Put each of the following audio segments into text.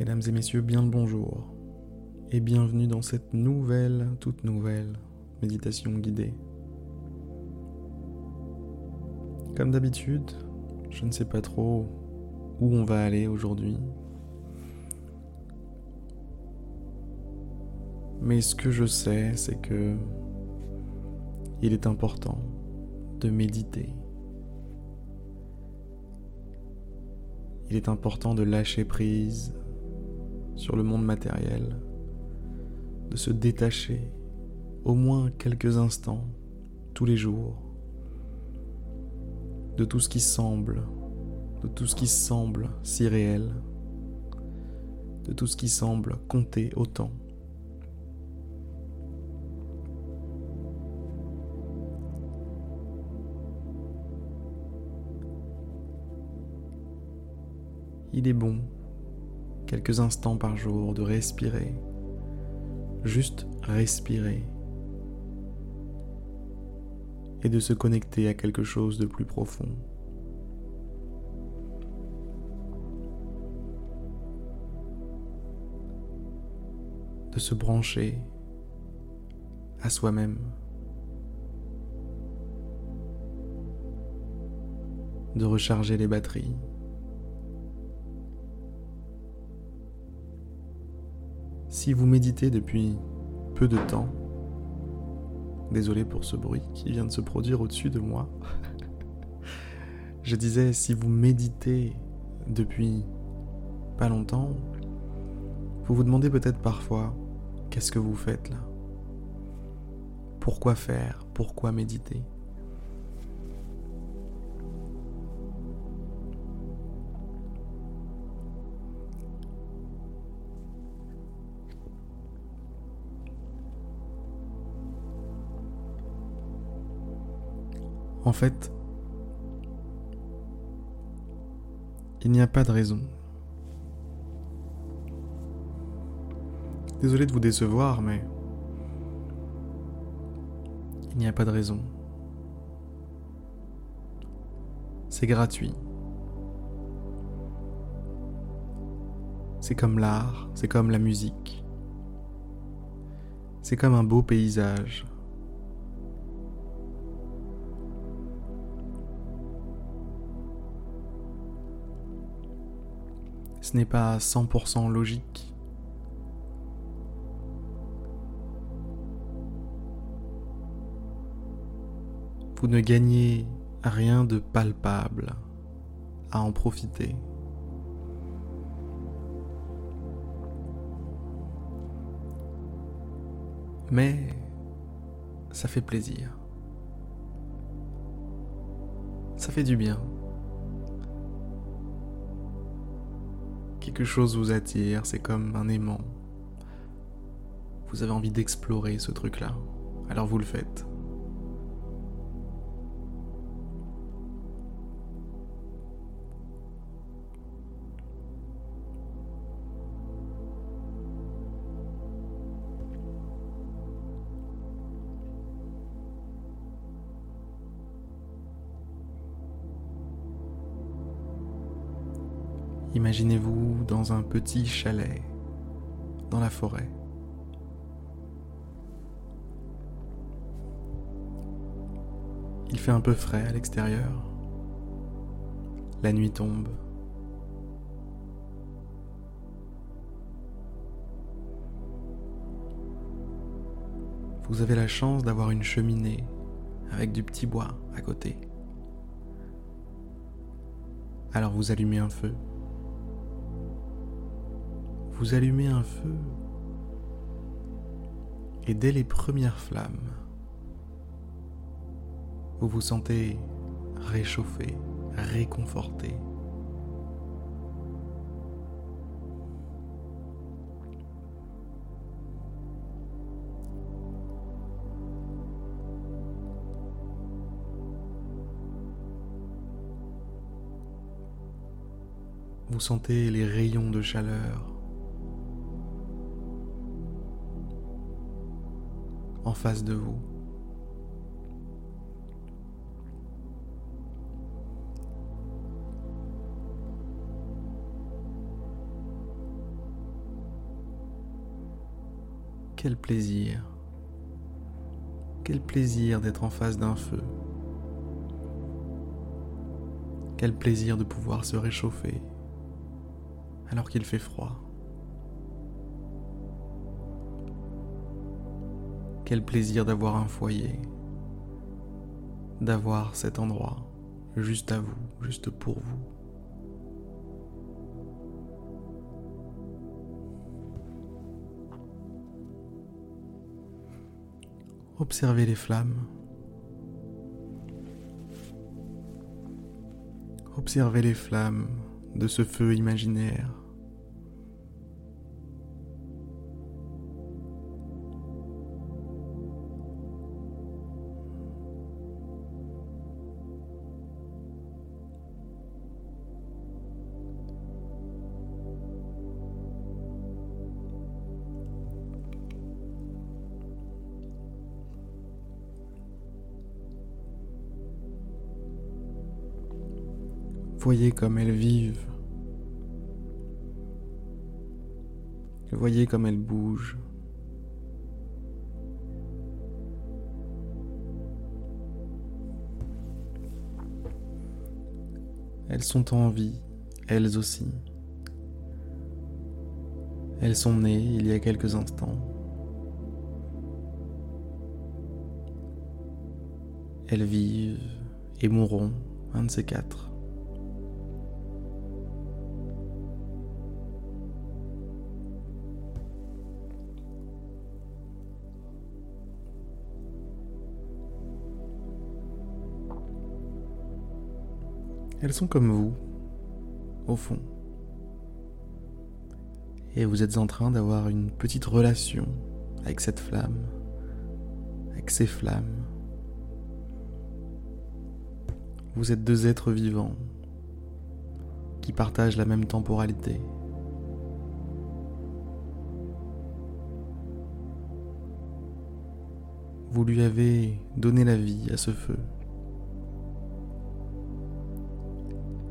Mesdames et messieurs, bien le bonjour et bienvenue dans cette nouvelle, toute nouvelle méditation guidée. Comme d'habitude, je ne sais pas trop où on va aller aujourd'hui. Mais ce que je sais, c'est que il est important de méditer. Il est important de lâcher prise sur le monde matériel, de se détacher au moins quelques instants tous les jours de tout ce qui semble, de tout ce qui semble si réel, de tout ce qui semble compter autant. Il est bon quelques instants par jour, de respirer. Juste respirer. Et de se connecter à quelque chose de plus profond. De se brancher à soi-même. De recharger les batteries. Si vous méditez depuis peu de temps, désolé pour ce bruit qui vient de se produire au-dessus de moi, je disais si vous méditez depuis pas longtemps, vous vous demandez peut-être parfois qu'est-ce que vous faites là? Pourquoi faire? Pourquoi méditer? En fait, il n'y a pas de raison. Désolé de vous décevoir, mais il n'y a pas de raison. C'est gratuit. C'est comme l'art, c'est comme la musique. C'est comme un beau paysage. Ce n'est pas 100% logique. Vous ne gagnez rien de palpable à en profiter. Mais ça fait plaisir. Ça fait du bien. Quelque chose vous attire, c'est comme un aimant. Vous avez envie d'explorer ce truc-là, alors vous le faites. Imaginez-vous dans un petit chalet, dans la forêt. Il fait un peu frais à l'extérieur. La nuit tombe. Vous avez la chance d'avoir une cheminée avec du petit bois à côté. Alors vous allumez un feu vous allumez un feu et dès les premières flammes, vous vous sentez réchauffé, réconforté. Vous sentez les rayons de chaleur face de vous. Quel plaisir. Quel plaisir d'être en face d'un feu. Quel plaisir de pouvoir se réchauffer alors qu'il fait froid. Quel plaisir d'avoir un foyer, d'avoir cet endroit juste à vous, juste pour vous. Observez les flammes. Observez les flammes de ce feu imaginaire. Voyez comme elles vivent. Voyez comme elles bougent. Elles sont en vie, elles aussi. Elles sont nées il y a quelques instants. Elles vivent et mourront, un de ces quatre. Elles sont comme vous, au fond. Et vous êtes en train d'avoir une petite relation avec cette flamme, avec ces flammes. Vous êtes deux êtres vivants qui partagent la même temporalité. Vous lui avez donné la vie à ce feu.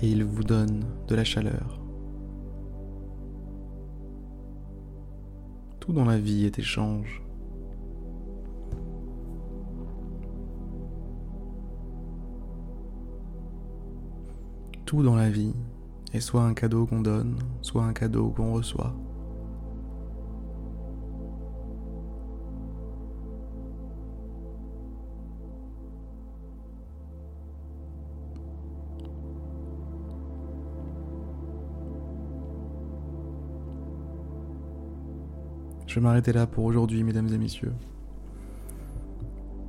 Et il vous donne de la chaleur. Tout dans la vie est échange. Tout dans la vie est soit un cadeau qu'on donne, soit un cadeau qu'on reçoit. Je vais m'arrêter là pour aujourd'hui, mesdames et messieurs.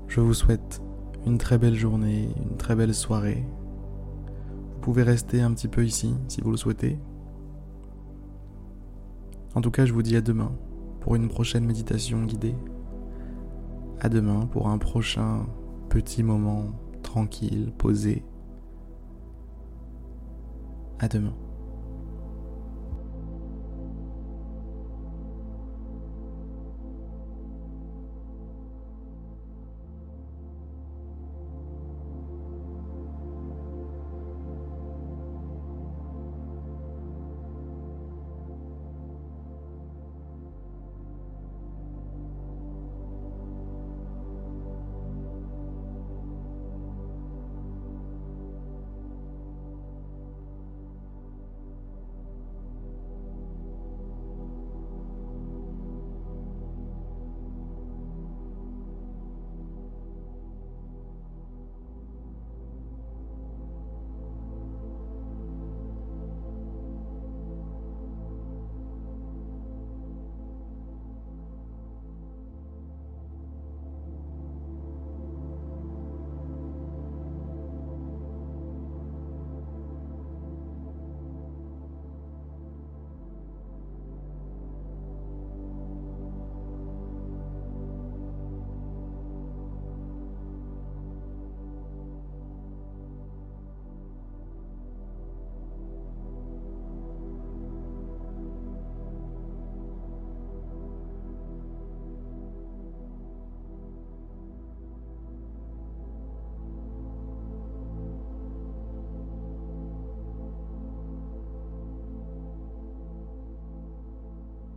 Je vous souhaite une très belle journée, une très belle soirée. Vous pouvez rester un petit peu ici si vous le souhaitez. En tout cas, je vous dis à demain pour une prochaine méditation guidée. À demain pour un prochain petit moment tranquille, posé. À demain.